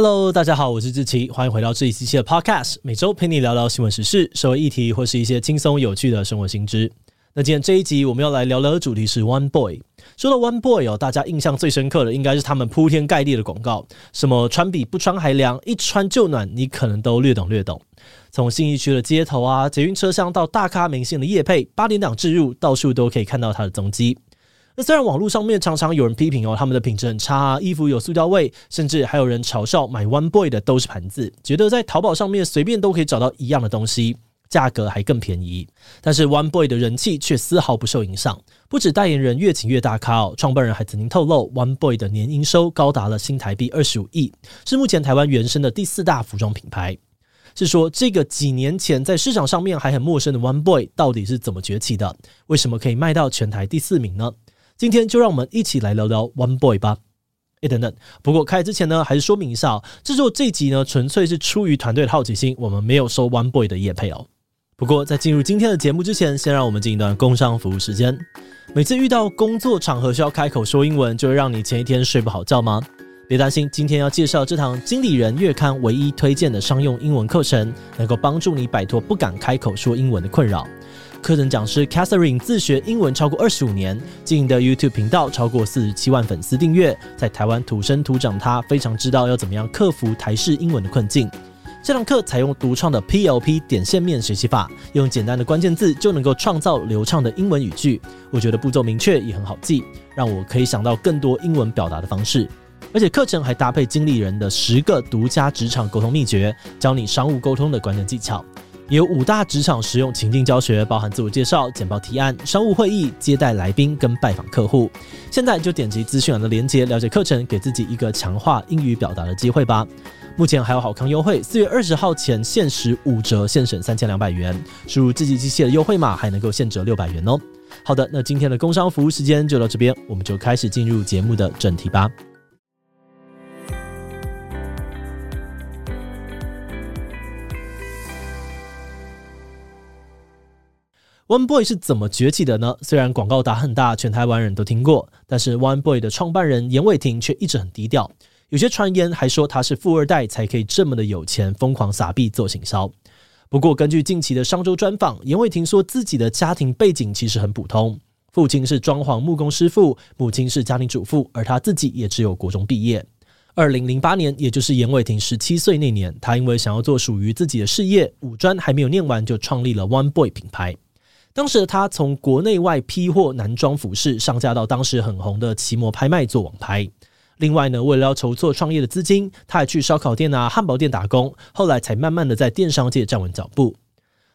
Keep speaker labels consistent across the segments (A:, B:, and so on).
A: Hello，大家好，我是志奇，欢迎回到这一期的 Podcast，每周陪你聊聊新闻时事、社会议题或是一些轻松有趣的生活新知。那今天这一集我们要来聊聊的主题是 One Boy。说到 One Boy 哦，大家印象最深刻的应该是他们铺天盖地的广告，什么穿比不穿还凉，一穿就暖，你可能都略懂略懂。从信义区的街头啊、捷运车厢到大咖明星的夜配，八点档置入，到处都可以看到他的踪迹。那虽然网络上面常常有人批评哦，他们的品质很差，衣服有塑胶味，甚至还有人嘲笑买 One Boy 的都是盘子，觉得在淘宝上面随便都可以找到一样的东西，价格还更便宜。但是 One Boy 的人气却丝毫不受影响，不止代言人越请越大咖哦，创办人还曾经透露，One Boy 的年营收高达了新台币二十五亿，是目前台湾原生的第四大服装品牌。是说这个几年前在市场上面还很陌生的 One Boy 到底是怎么崛起的？为什么可以卖到全台第四名呢？今天就让我们一起来聊聊 One Boy 吧。诶，等等，不过开始之前呢，还是说明一下哦，制作这集呢，纯粹是出于团队的好奇心，我们没有收 One Boy 的业配哦。不过在进入今天的节目之前，先让我们进一段工商服务时间。每次遇到工作场合需要开口说英文，就会让你前一天睡不好觉吗？别担心，今天要介绍这堂经理人月刊唯一推荐的商用英文课程，能够帮助你摆脱不敢开口说英文的困扰。课程讲师 Catherine 自学英文超过二十五年，经营的 YouTube 频道超过四十七万粉丝订阅，在台湾土生土长，他非常知道要怎么样克服台式英文的困境。这堂课采用独创的 PLP 点线面学习法，用简单的关键字就能够创造流畅的英文语句。我觉得步骤明确也很好记，让我可以想到更多英文表达的方式。而且课程还搭配经理人的十个独家职场沟通秘诀，教你商务沟通的关键技巧。有五大职场实用情境教学，包含自我介绍、简报提案、商务会议、接待来宾跟拜访客户。现在就点击资讯栏的链接，了解课程，给自己一个强化英语表达的机会吧。目前还有好康优惠，四月二十号前限时五折，现省三千两百元。输入志祺七七的优惠码，还能够现折六百元哦。好的，那今天的工商服务时间就到这边，我们就开始进入节目的正题吧。One Boy 是怎么崛起的呢？虽然广告打很大，全台湾人都听过，但是 One Boy 的创办人严伟霆却一直很低调。有些传言还说他是富二代才可以这么的有钱，疯狂撒币做行销。不过，根据近期的商周专访，严伟霆说自己的家庭背景其实很普通，父亲是装潢木工师傅，母亲是家庭主妇，而他自己也只有国中毕业。二零零八年，也就是严伟霆十七岁那年，他因为想要做属于自己的事业，五专还没有念完就创立了 One Boy 品牌。当时的他从国内外批货男装服饰上架到当时很红的奇摩拍卖做网拍。另外呢，为了要筹措创业的资金，他还去烧烤店啊、汉堡店打工，后来才慢慢的在电商界站稳脚步。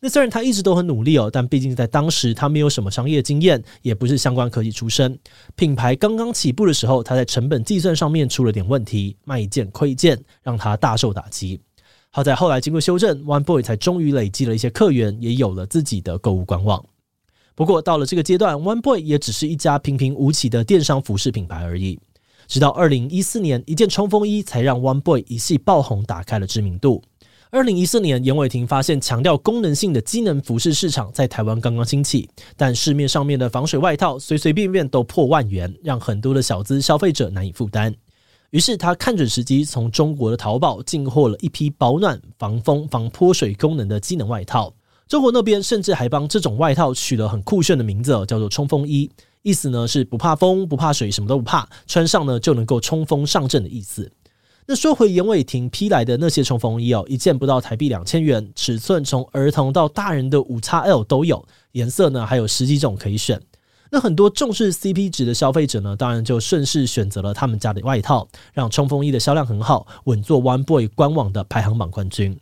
A: 那虽然他一直都很努力哦，但毕竟在当时他没有什么商业经验，也不是相关科技出身。品牌刚刚起步的时候，他在成本计算上面出了点问题，卖一件亏一件，让他大受打击。好在后来经过修正，One Boy 才终于累积了一些客源，也有了自己的购物官网。不过到了这个阶段，One Boy 也只是一家平平无奇的电商服饰品牌而已。直到二零一四年，一件冲锋衣才让 One Boy 一夕爆红，打开了知名度。二零一四年，严伟霆发现强调功能性的机能服饰市场在台湾刚刚兴起，但市面上面的防水外套随随便便都破万元，让很多的小资消费者难以负担。于是他看准时机，从中国的淘宝进货了一批保暖、防风、防泼水功能的机能外套。中国那边甚至还帮这种外套取了很酷炫的名字，叫做“冲锋衣”，意思呢是不怕风、不怕水，什么都不怕，穿上呢就能够冲锋上阵的意思。那说回严伟霆批来的那些冲锋衣哦，一件不到台币两千元，尺寸从儿童到大人的五 XL 都有，颜色呢还有十几种可以选。那很多重视 CP 值的消费者呢，当然就顺势选择了他们家的外套，让冲锋衣的销量很好，稳坐 One Boy 官网的排行榜冠军。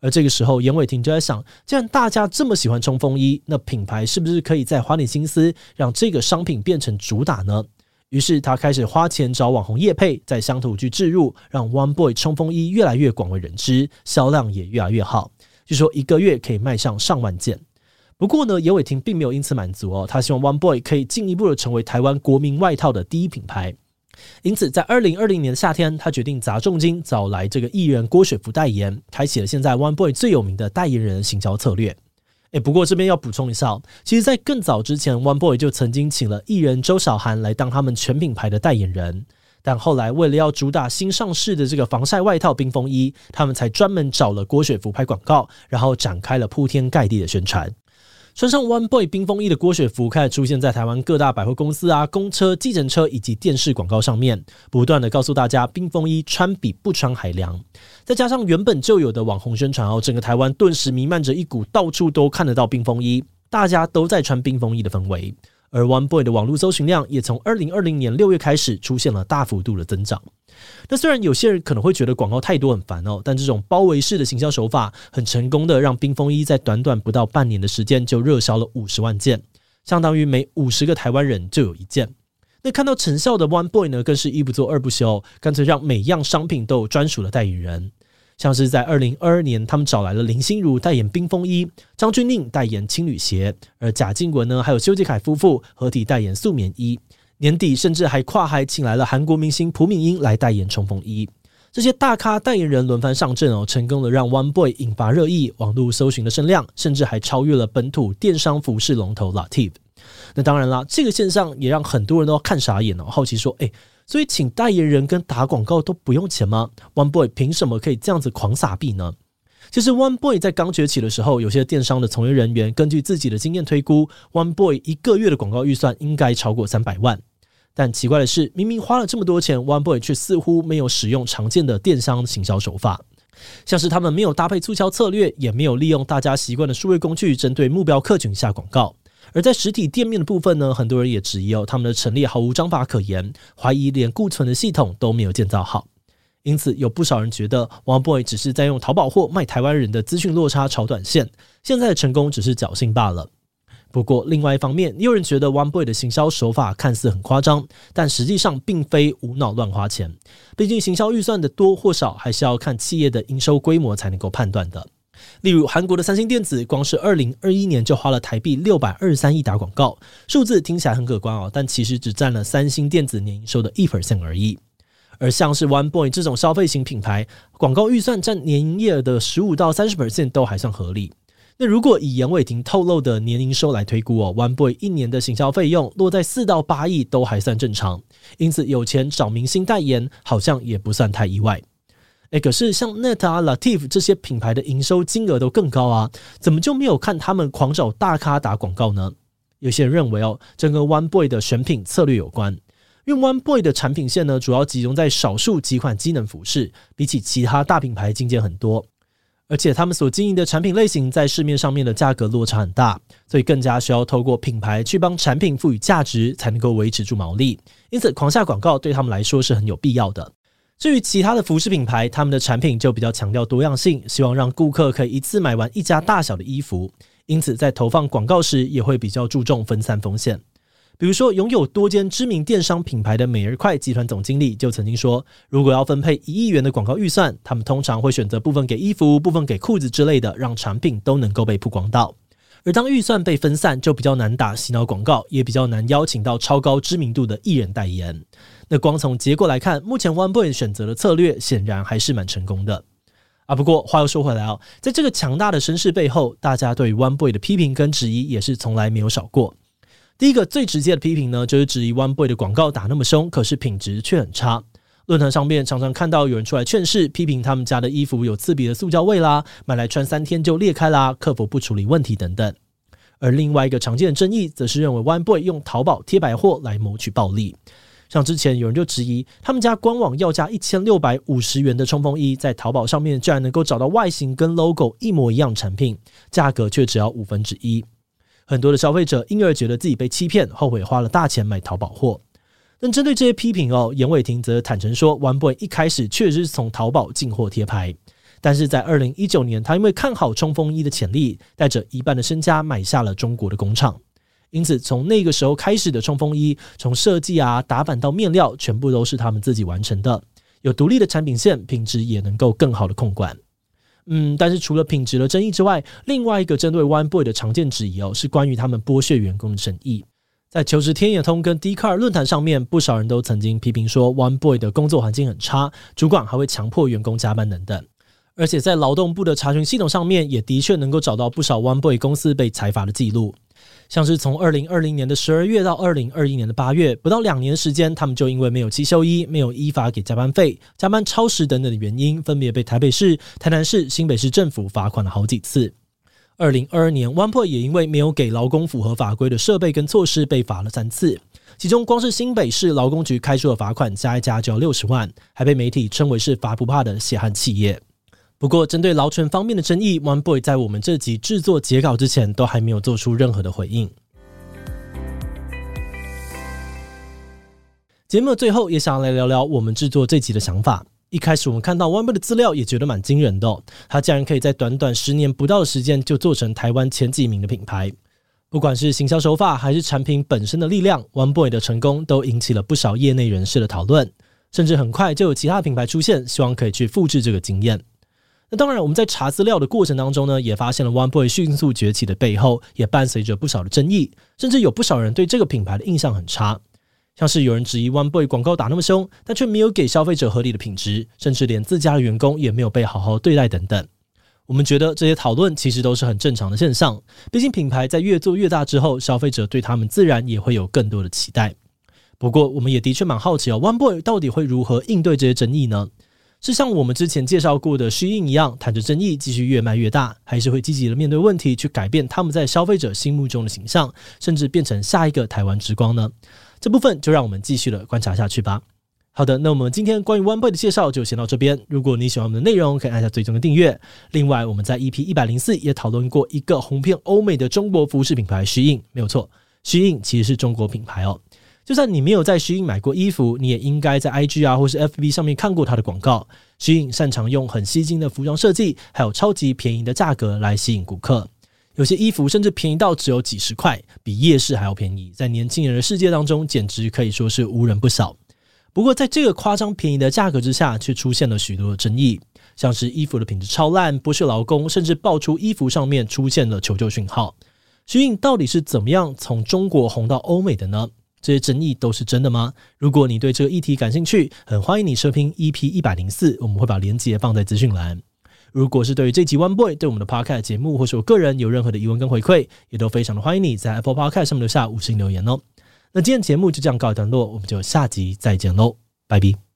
A: 而这个时候，严伟霆就在想，既然大家这么喜欢冲锋衣，那品牌是不是可以再花点心思，让这个商品变成主打呢？于是他开始花钱找网红叶配，在乡土剧置入，让 One Boy 冲锋衣越来越广为人知，销量也越来越好。据说一个月可以卖上上万件。不过呢，严伟霆并没有因此满足哦，他希望 One Boy 可以进一步的成为台湾国民外套的第一品牌。因此，在二零二零年的夏天，他决定砸重金找来这个艺人郭雪芙代言，开启了现在 One Boy 最有名的代言人行销策略。诶，不过这边要补充一下，其实，在更早之前，One Boy 就曾经请了艺人周小涵来当他们全品牌的代言人。但后来为了要主打新上市的这个防晒外套冰风衣，他们才专门找了郭雪芙拍广告，然后展开了铺天盖地的宣传。穿上 One Boy 冰风衣的郭雪芙开始出现在台湾各大百货公司啊、公车、计程车以及电视广告上面，不断的告诉大家冰风衣穿比不穿还凉。再加上原本就有的网红宣传哦，整个台湾顿时弥漫着一股到处都看得到冰风衣，大家都在穿冰风衣的氛围。而 One Boy 的网络搜寻量也从二零二零年六月开始出现了大幅度的增长。那虽然有些人可能会觉得广告太多很烦哦，但这种包围式的行销手法很成功的让冰风衣在短短不到半年的时间就热销了五十万件，相当于每五十个台湾人就有一件。那看到成效的 One Boy 呢，更是一不做二不休，干脆让每样商品都有专属的代言人。像是在二零二二年，他们找来了林心如代言冰风衣，张钧甯代言青旅鞋，而贾静雯呢，还有修杰楷夫妇合体代言素棉衣。年底甚至还跨海请来了韩国明星朴敏英来代言冲锋衣。这些大咖代言人轮番上阵哦，成功的让 One Boy 引发热议，网络搜寻的声量甚至还超越了本土电商服饰龙头 Lativ。那当然啦，这个现象也让很多人都看傻眼哦，好奇说，诶。所以，请代言人跟打广告都不用钱吗？One Boy 凭什么可以这样子狂撒币呢？其实，One Boy 在刚崛起的时候，有些电商的从业人员根据自己的经验推估，One Boy 一个月的广告预算应该超过三百万。但奇怪的是，明明花了这么多钱，One Boy 却似乎没有使用常见的电商行销手法，像是他们没有搭配促销策略，也没有利用大家习惯的数位工具针对目标客群下广告。而在实体店面的部分呢，很多人也质疑哦，他们的陈列毫无章法可言，怀疑连库存的系统都没有建造好。因此，有不少人觉得 One Boy 只是在用淘宝货卖台湾人的资讯落差炒短线，现在的成功只是侥幸罢了。不过，另外一方面，也有人觉得 One Boy 的行销手法看似很夸张，但实际上并非无脑乱花钱。毕竟，行销预算的多或少，还是要看企业的营收规模才能够判断的。例如，韩国的三星电子，光是二零二一年就花了台币六百二十三亿打广告，数字听起来很可观哦，但其实只占了三星电子年营收的一 percent 而已。而像是 One Boy 这种消费型品牌，广告预算占年营业额的十五到三十 percent 都还算合理。那如果以严伟霆透露的年营收来推估哦，One Boy 一年的行销费用落在四到八亿都还算正常，因此有钱找明星代言，好像也不算太意外。诶，可是像 Net 啊、Latif 这些品牌的营收金额都更高啊，怎么就没有看他们狂找大咖打广告呢？有些人认为哦，这跟 One Boy 的选品策略有关。因为 One Boy 的产品线呢，主要集中在少数几款机能服饰，比起其他大品牌精简很多，而且他们所经营的产品类型在市面上面的价格落差很大，所以更加需要透过品牌去帮产品赋予价值，才能够维持住毛利。因此，狂下广告对他们来说是很有必要的。至于其他的服饰品牌，他们的产品就比较强调多样性，希望让顾客可以一次买完一家大小的衣服，因此在投放广告时也会比较注重分散风险。比如说，拥有多间知名电商品牌的美而快集团总经理就曾经说，如果要分配一亿元的广告预算，他们通常会选择部分给衣服，部分给裤子之类的，让产品都能够被曝光到。而当预算被分散，就比较难打洗脑广告，也比较难邀请到超高知名度的艺人代言。那光从结果来看，目前 One Boy 选择的策略显然还是蛮成功的啊。不过话又说回来哦，在这个强大的声势背后，大家对于 One Boy 的批评跟质疑也是从来没有少过。第一个最直接的批评呢，就是质疑 One Boy 的广告打那么凶，可是品质却很差。论坛上面常常看到有人出来劝世，批评他们家的衣服有刺鼻的塑胶味啦，买来穿三天就裂开啦，客服不处理问题等等。而另外一个常见的争议，则是认为 One Boy 用淘宝贴白货来谋取暴利。像之前有人就质疑，他们家官网要价一千六百五十元的冲锋衣，在淘宝上面居然能够找到外形跟 logo 一模一样产品，价格却只要五分之一。很多的消费者因而觉得自己被欺骗，后悔花了大钱买淘宝货。但针对这些批评哦，严伟霆则坦诚说，One Boy 一开始确实是从淘宝进货贴牌，但是在二零一九年，他因为看好冲锋衣的潜力，带着一半的身家买下了中国的工厂。因此，从那个时候开始的冲锋衣，从设计啊、打版到面料，全部都是他们自己完成的，有独立的产品线，品质也能够更好的控管。嗯，但是除了品质的争议之外，另外一个针对 One Boy 的常见质疑哦，是关于他们剥削员工的争议。在求职天眼通跟 Dcard 论坛上面，不少人都曾经批评说，One Boy 的工作环境很差，主管还会强迫员工加班等等。而且在劳动部的查询系统上面，也的确能够找到不少 One Boy 公司被裁罚的记录。像是从二零二零年的十二月到二零二一年的八月，不到两年时间，他们就因为没有七休一、没有依法给加班费、加班超时等等的原因，分别被台北市、台南市、新北市政府罚款了好几次。二零二二年，OnePoint 也因为没有给劳工符合法规的设备跟措施，被罚了三次。其中，光是新北市劳工局开出的罚款加一加就要六十万，还被媒体称为是“罚不怕”的血汗企业。不过，针对劳权方面的争议，OneBoy 在我们这集制作截稿之前，都还没有做出任何的回应。节目的最后，也想来聊聊我们制作这集的想法。一开始我们看到 OneBoy 的资料，也觉得蛮惊人的哦，他竟然可以在短短十年不到的时间，就做成台湾前几名的品牌。不管是行销手法，还是产品本身的力量，OneBoy 的成功都引起了不少业内人士的讨论，甚至很快就有其他品牌出现，希望可以去复制这个经验。那当然，我们在查资料的过程当中呢，也发现了 OneBoy 迅速崛起的背后，也伴随着不少的争议，甚至有不少人对这个品牌的印象很差。像是有人质疑 OneBoy 广告打那么凶，但却没有给消费者合理的品质，甚至连自家的员工也没有被好好对待等等。我们觉得这些讨论其实都是很正常的现象，毕竟品牌在越做越大之后，消费者对他们自然也会有更多的期待。不过，我们也的确蛮好奇哦，OneBoy 到底会如何应对这些争议呢？是像我们之前介绍过的 SHEIN 一样，谈着争议继续越卖越大，还是会积极的面对问题，去改变他们在消费者心目中的形象，甚至变成下一个台湾之光呢？这部分就让我们继续的观察下去吧。好的，那我们今天关于 OneBoy 的介绍就先到这边。如果你喜欢我们的内容，可以按下最终的订阅。另外，我们在 EP 一百零四也讨论过一个红遍欧美的中国服饰品牌 SHEIN，没有错，SHEIN 其实是中国品牌哦。就算你没有在 SHEIN 买过衣服，你也应该在 IG 啊或是 FB 上面看过它的广告。SHEIN 擅长用很吸睛的服装设计，还有超级便宜的价格来吸引顾客。有些衣服甚至便宜到只有几十块，比夜市还要便宜。在年轻人的世界当中，简直可以说是无人不晓。不过，在这个夸张便宜的价格之下，却出现了许多的争议，像是衣服的品质超烂、剥削劳工，甚至爆出衣服上面出现了求救讯号。SHEIN 到底是怎么样从中国红到欧美的呢？这些争议都是真的吗？如果你对这个议题感兴趣，很欢迎你收听 EP 一百零四，我们会把链接放在资讯栏。如果是对于这集 OneBoy 对我们的 Podcast 节目，或是我个人有任何的疑问跟回馈，也都非常的欢迎你在 Apple Podcast 上面留下五星留言哦。那今天节目就这样告一段落，我们就下集再见喽，拜拜。